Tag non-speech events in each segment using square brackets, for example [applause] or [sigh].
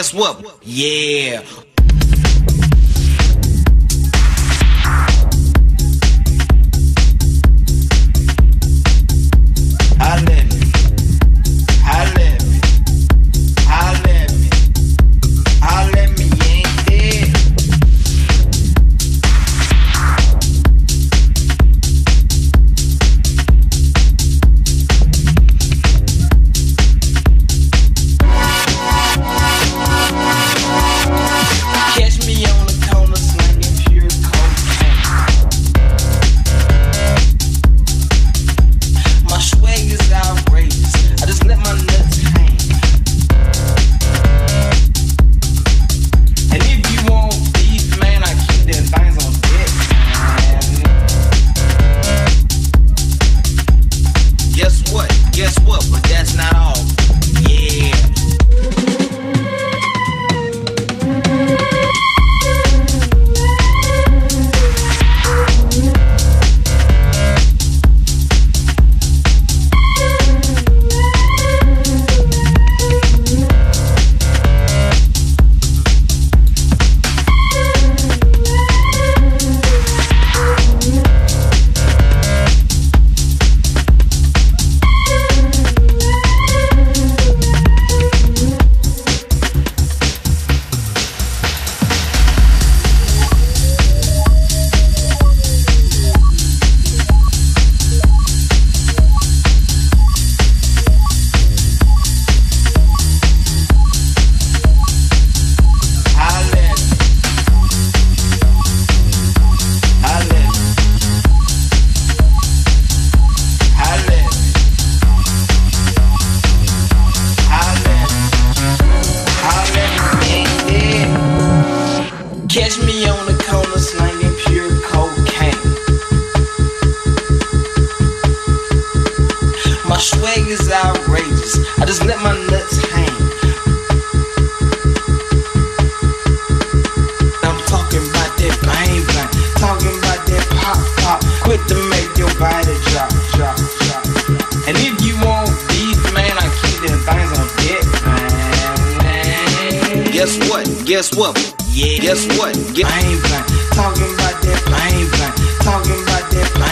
Guess what? Guess what? Guess what? Yeah. Guess what? Guess- I ain't blind. Talking about that. I ain't blind. Talking about that.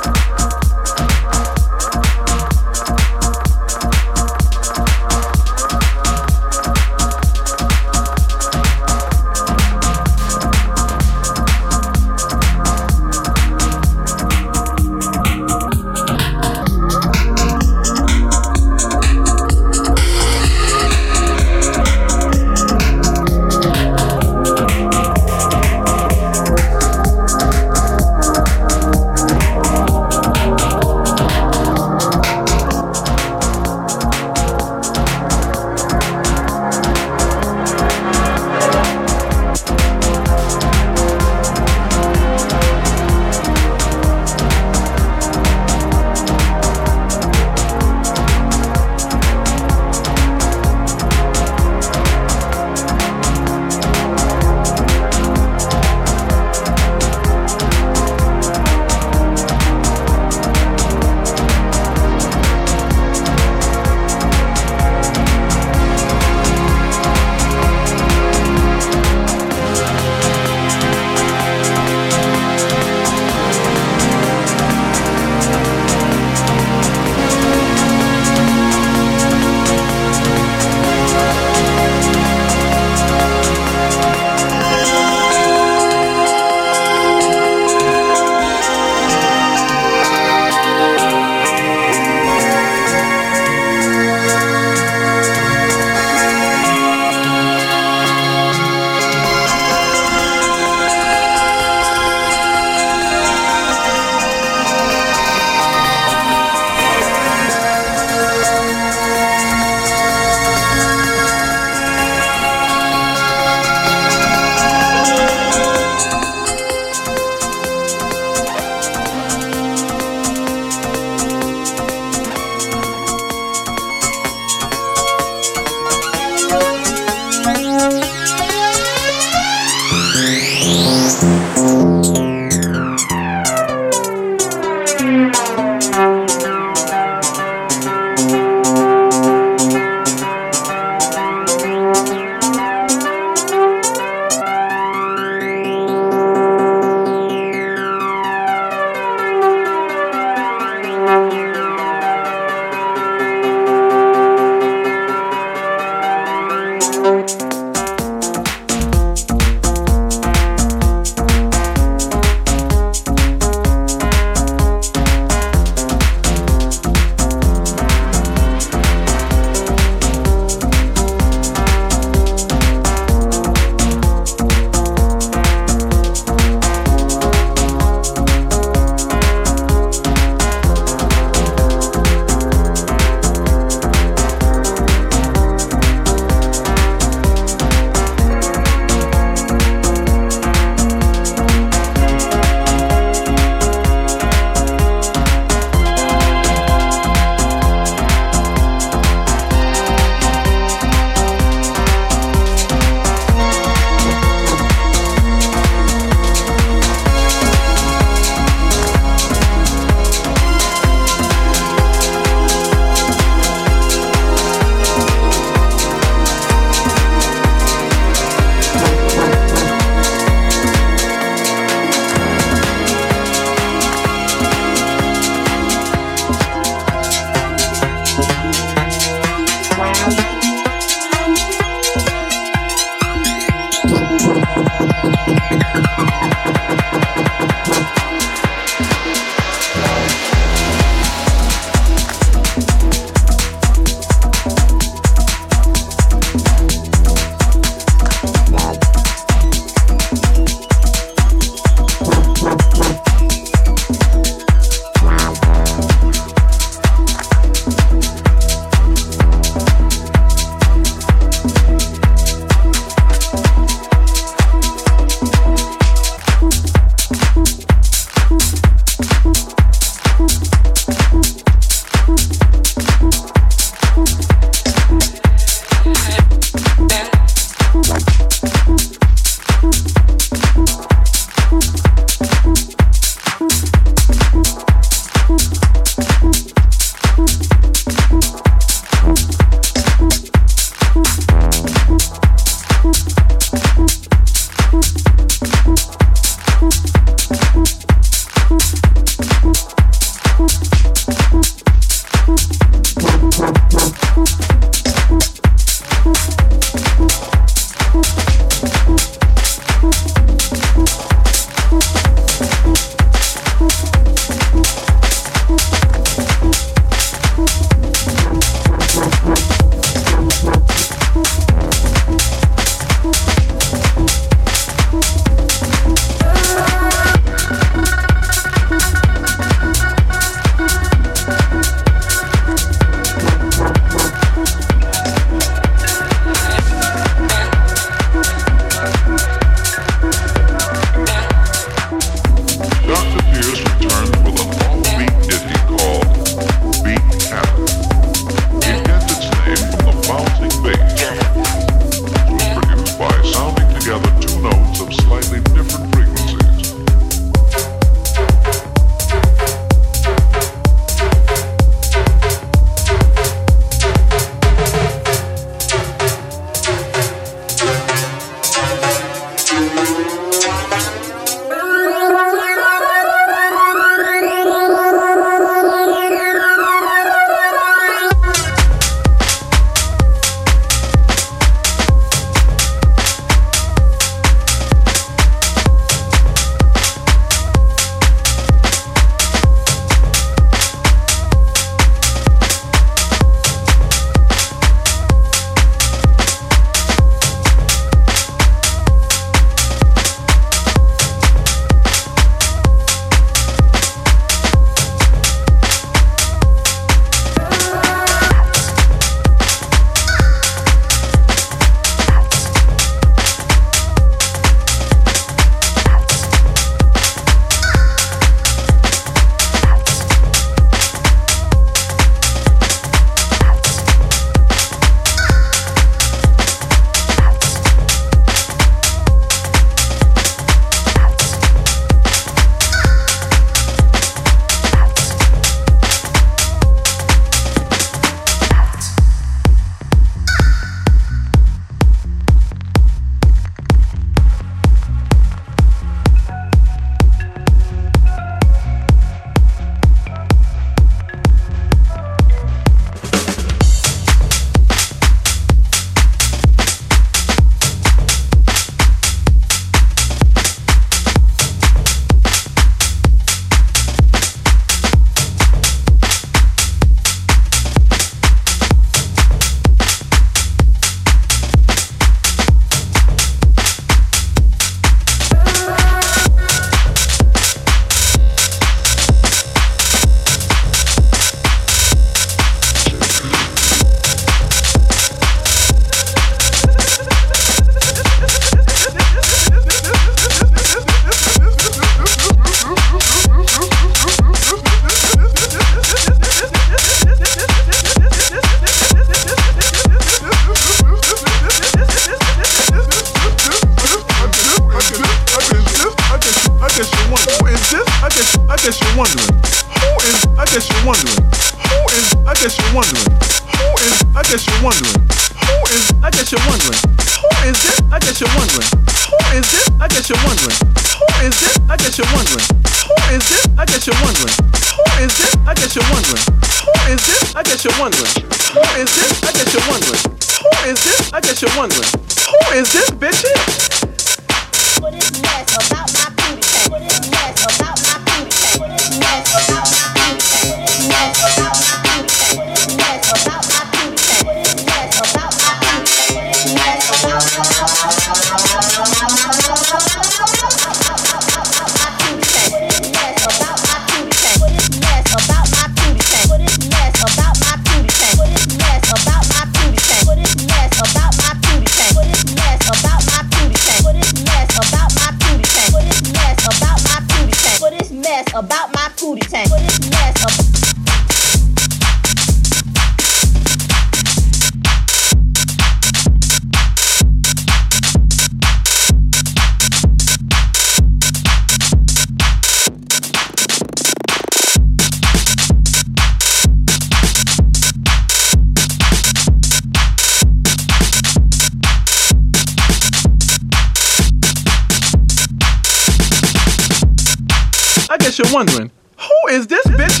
You're wondering, who is this bitch?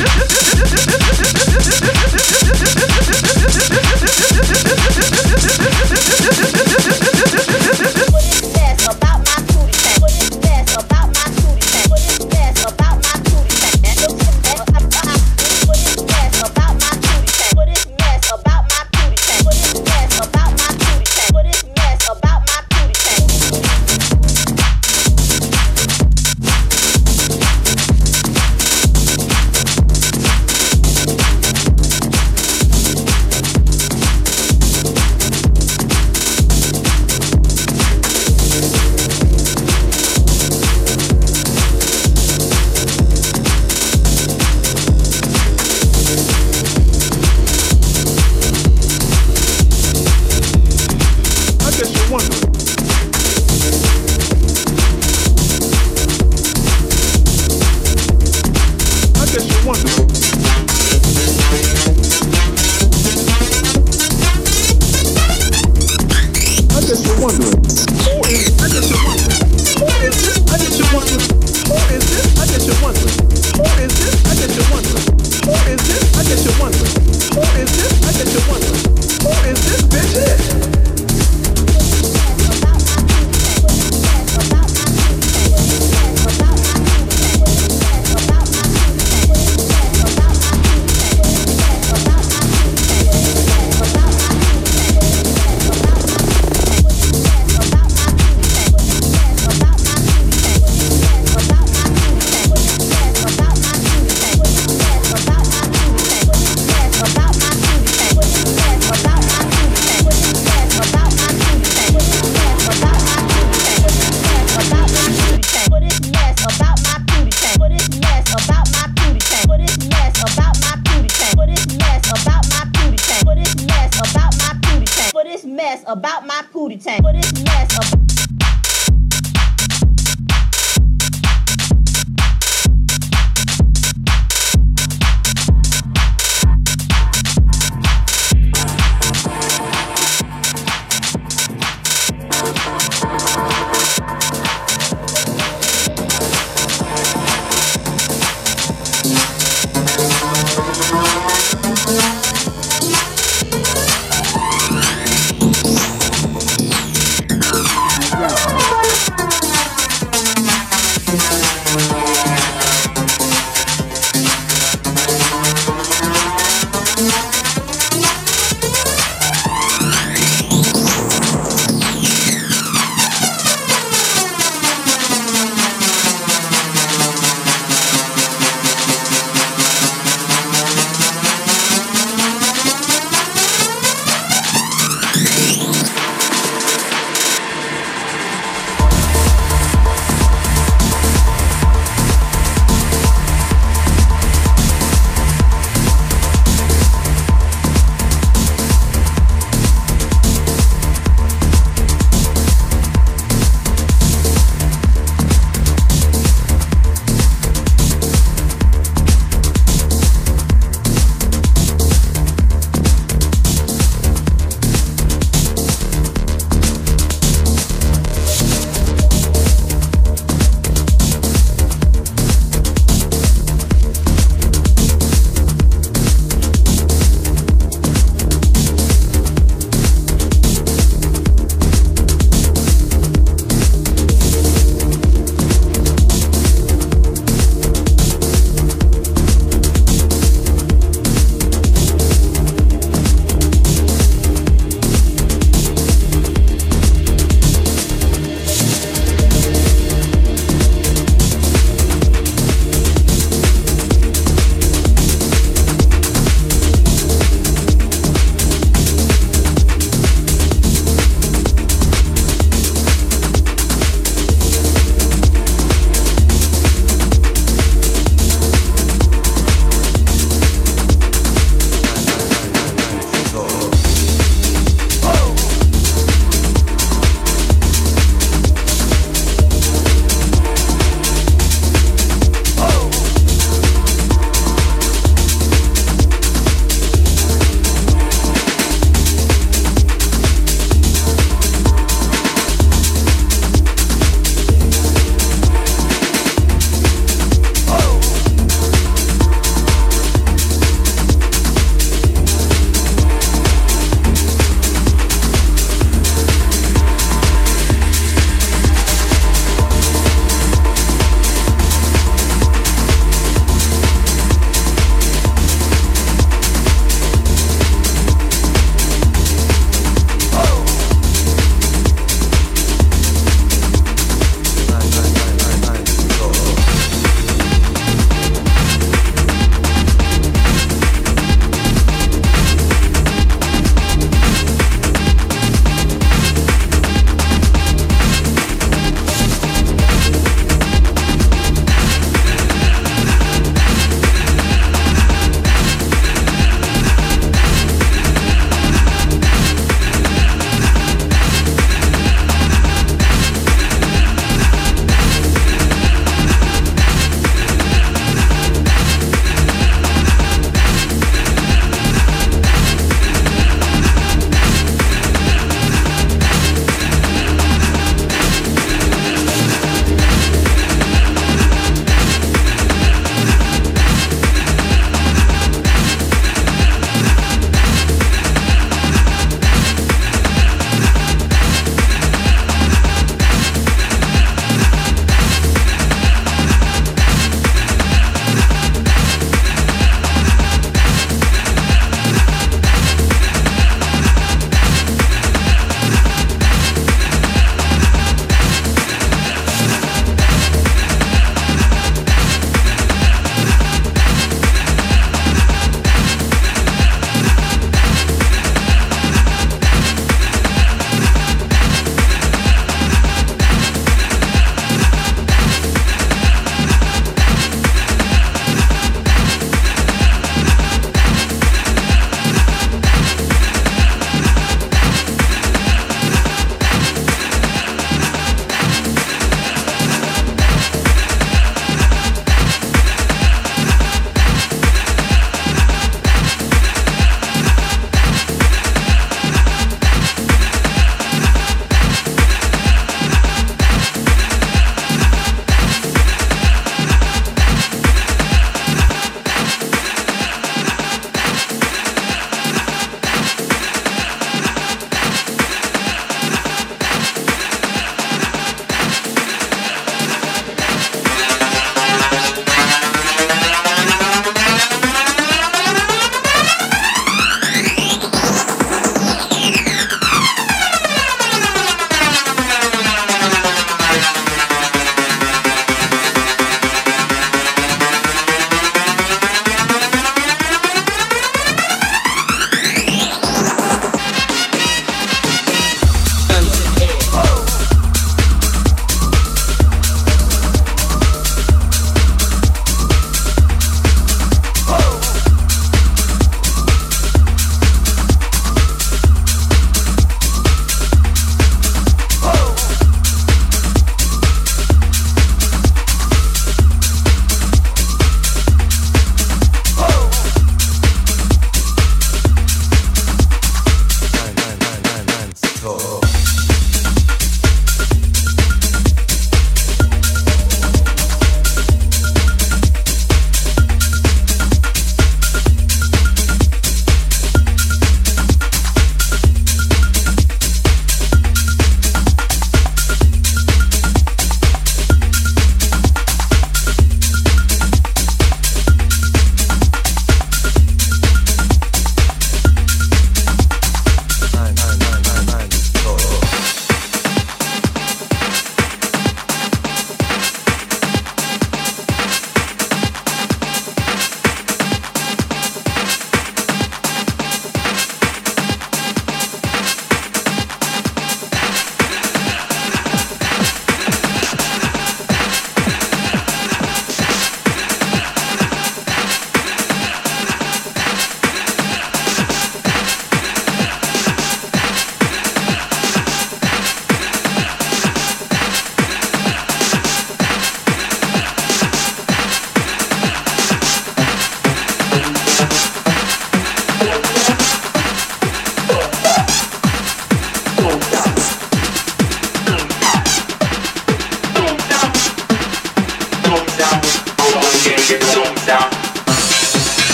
[laughs]